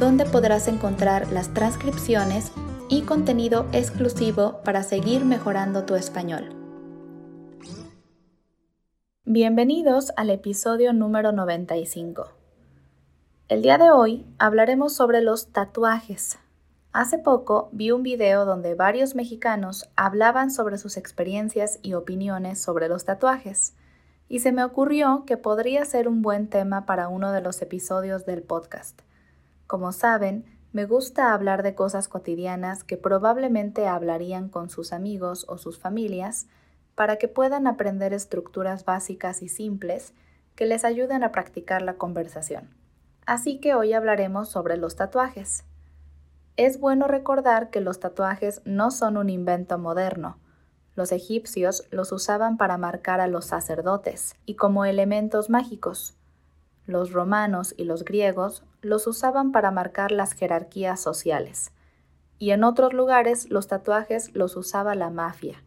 donde podrás encontrar las transcripciones y contenido exclusivo para seguir mejorando tu español. Bienvenidos al episodio número 95. El día de hoy hablaremos sobre los tatuajes. Hace poco vi un video donde varios mexicanos hablaban sobre sus experiencias y opiniones sobre los tatuajes, y se me ocurrió que podría ser un buen tema para uno de los episodios del podcast. Como saben, me gusta hablar de cosas cotidianas que probablemente hablarían con sus amigos o sus familias para que puedan aprender estructuras básicas y simples que les ayuden a practicar la conversación. Así que hoy hablaremos sobre los tatuajes. Es bueno recordar que los tatuajes no son un invento moderno. Los egipcios los usaban para marcar a los sacerdotes y como elementos mágicos. Los romanos y los griegos los usaban para marcar las jerarquías sociales, y en otros lugares los tatuajes los usaba la mafia.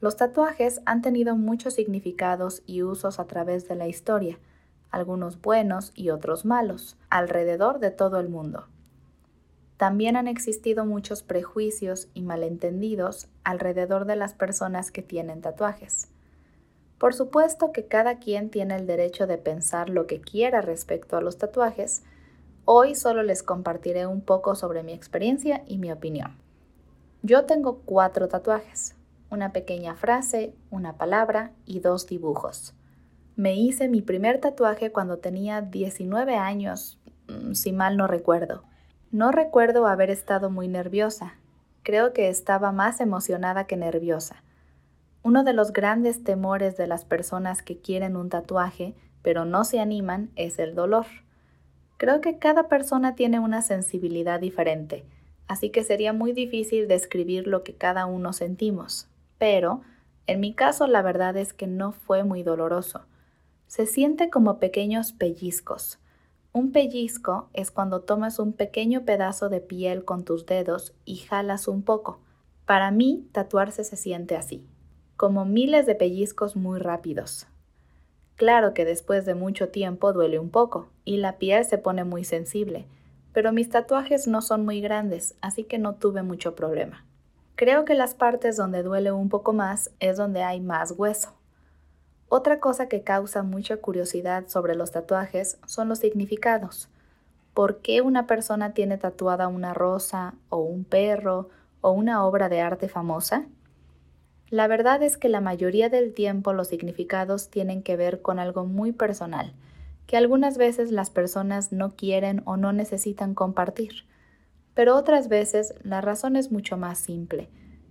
Los tatuajes han tenido muchos significados y usos a través de la historia, algunos buenos y otros malos, alrededor de todo el mundo. También han existido muchos prejuicios y malentendidos alrededor de las personas que tienen tatuajes. Por supuesto que cada quien tiene el derecho de pensar lo que quiera respecto a los tatuajes. Hoy solo les compartiré un poco sobre mi experiencia y mi opinión. Yo tengo cuatro tatuajes, una pequeña frase, una palabra y dos dibujos. Me hice mi primer tatuaje cuando tenía 19 años, mm, si mal no recuerdo. No recuerdo haber estado muy nerviosa. Creo que estaba más emocionada que nerviosa. Uno de los grandes temores de las personas que quieren un tatuaje pero no se animan es el dolor. Creo que cada persona tiene una sensibilidad diferente, así que sería muy difícil describir lo que cada uno sentimos. Pero, en mi caso, la verdad es que no fue muy doloroso. Se siente como pequeños pellizcos. Un pellizco es cuando tomas un pequeño pedazo de piel con tus dedos y jalas un poco. Para mí, tatuarse se siente así como miles de pellizcos muy rápidos. Claro que después de mucho tiempo duele un poco y la piel se pone muy sensible, pero mis tatuajes no son muy grandes, así que no tuve mucho problema. Creo que las partes donde duele un poco más es donde hay más hueso. Otra cosa que causa mucha curiosidad sobre los tatuajes son los significados. ¿Por qué una persona tiene tatuada una rosa o un perro o una obra de arte famosa? La verdad es que la mayoría del tiempo los significados tienen que ver con algo muy personal, que algunas veces las personas no quieren o no necesitan compartir. Pero otras veces la razón es mucho más simple.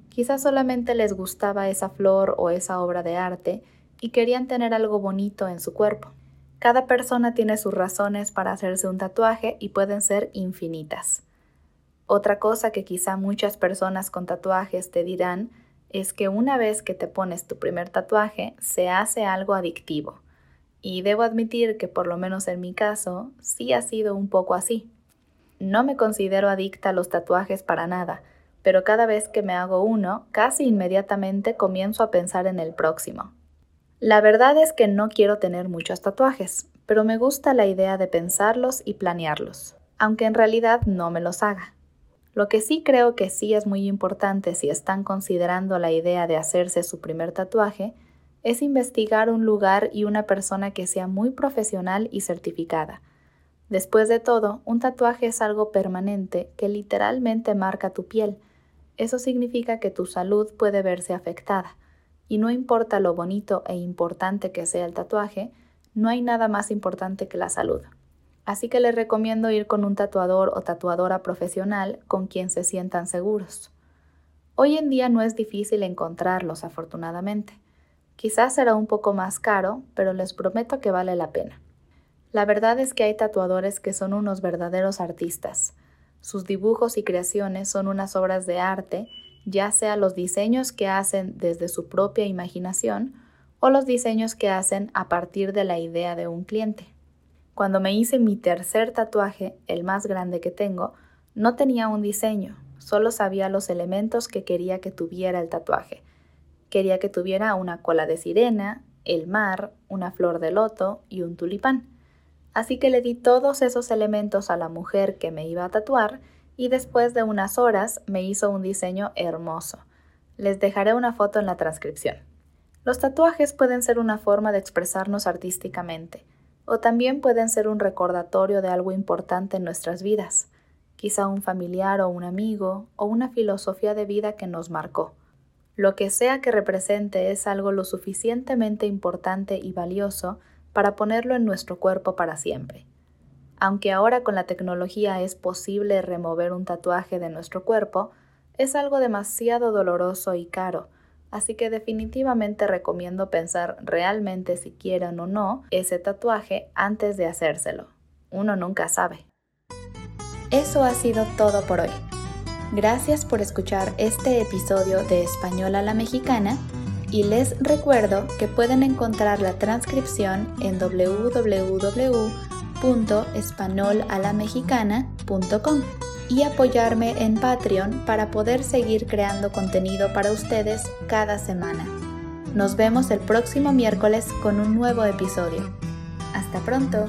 Quizás solamente les gustaba esa flor o esa obra de arte y querían tener algo bonito en su cuerpo. Cada persona tiene sus razones para hacerse un tatuaje y pueden ser infinitas. Otra cosa que quizá muchas personas con tatuajes te dirán es que una vez que te pones tu primer tatuaje, se hace algo adictivo. Y debo admitir que por lo menos en mi caso, sí ha sido un poco así. No me considero adicta a los tatuajes para nada, pero cada vez que me hago uno, casi inmediatamente comienzo a pensar en el próximo. La verdad es que no quiero tener muchos tatuajes, pero me gusta la idea de pensarlos y planearlos, aunque en realidad no me los haga. Lo que sí creo que sí es muy importante si están considerando la idea de hacerse su primer tatuaje es investigar un lugar y una persona que sea muy profesional y certificada. Después de todo, un tatuaje es algo permanente que literalmente marca tu piel. Eso significa que tu salud puede verse afectada. Y no importa lo bonito e importante que sea el tatuaje, no hay nada más importante que la salud. Así que les recomiendo ir con un tatuador o tatuadora profesional con quien se sientan seguros. Hoy en día no es difícil encontrarlos, afortunadamente. Quizás será un poco más caro, pero les prometo que vale la pena. La verdad es que hay tatuadores que son unos verdaderos artistas. Sus dibujos y creaciones son unas obras de arte, ya sea los diseños que hacen desde su propia imaginación o los diseños que hacen a partir de la idea de un cliente. Cuando me hice mi tercer tatuaje, el más grande que tengo, no tenía un diseño, solo sabía los elementos que quería que tuviera el tatuaje. Quería que tuviera una cola de sirena, el mar, una flor de loto y un tulipán. Así que le di todos esos elementos a la mujer que me iba a tatuar y después de unas horas me hizo un diseño hermoso. Les dejaré una foto en la transcripción. Los tatuajes pueden ser una forma de expresarnos artísticamente, o también pueden ser un recordatorio de algo importante en nuestras vidas, quizá un familiar o un amigo, o una filosofía de vida que nos marcó. Lo que sea que represente es algo lo suficientemente importante y valioso para ponerlo en nuestro cuerpo para siempre. Aunque ahora con la tecnología es posible remover un tatuaje de nuestro cuerpo, es algo demasiado doloroso y caro, así que definitivamente recomiendo pensar realmente si quieren o no ese tatuaje antes de hacérselo. Uno nunca sabe. Eso ha sido todo por hoy. Gracias por escuchar este episodio de Español a la Mexicana y les recuerdo que pueden encontrar la transcripción en www.españolalamexicana.com y apoyarme en Patreon para poder seguir creando contenido para ustedes cada semana. Nos vemos el próximo miércoles con un nuevo episodio. Hasta pronto.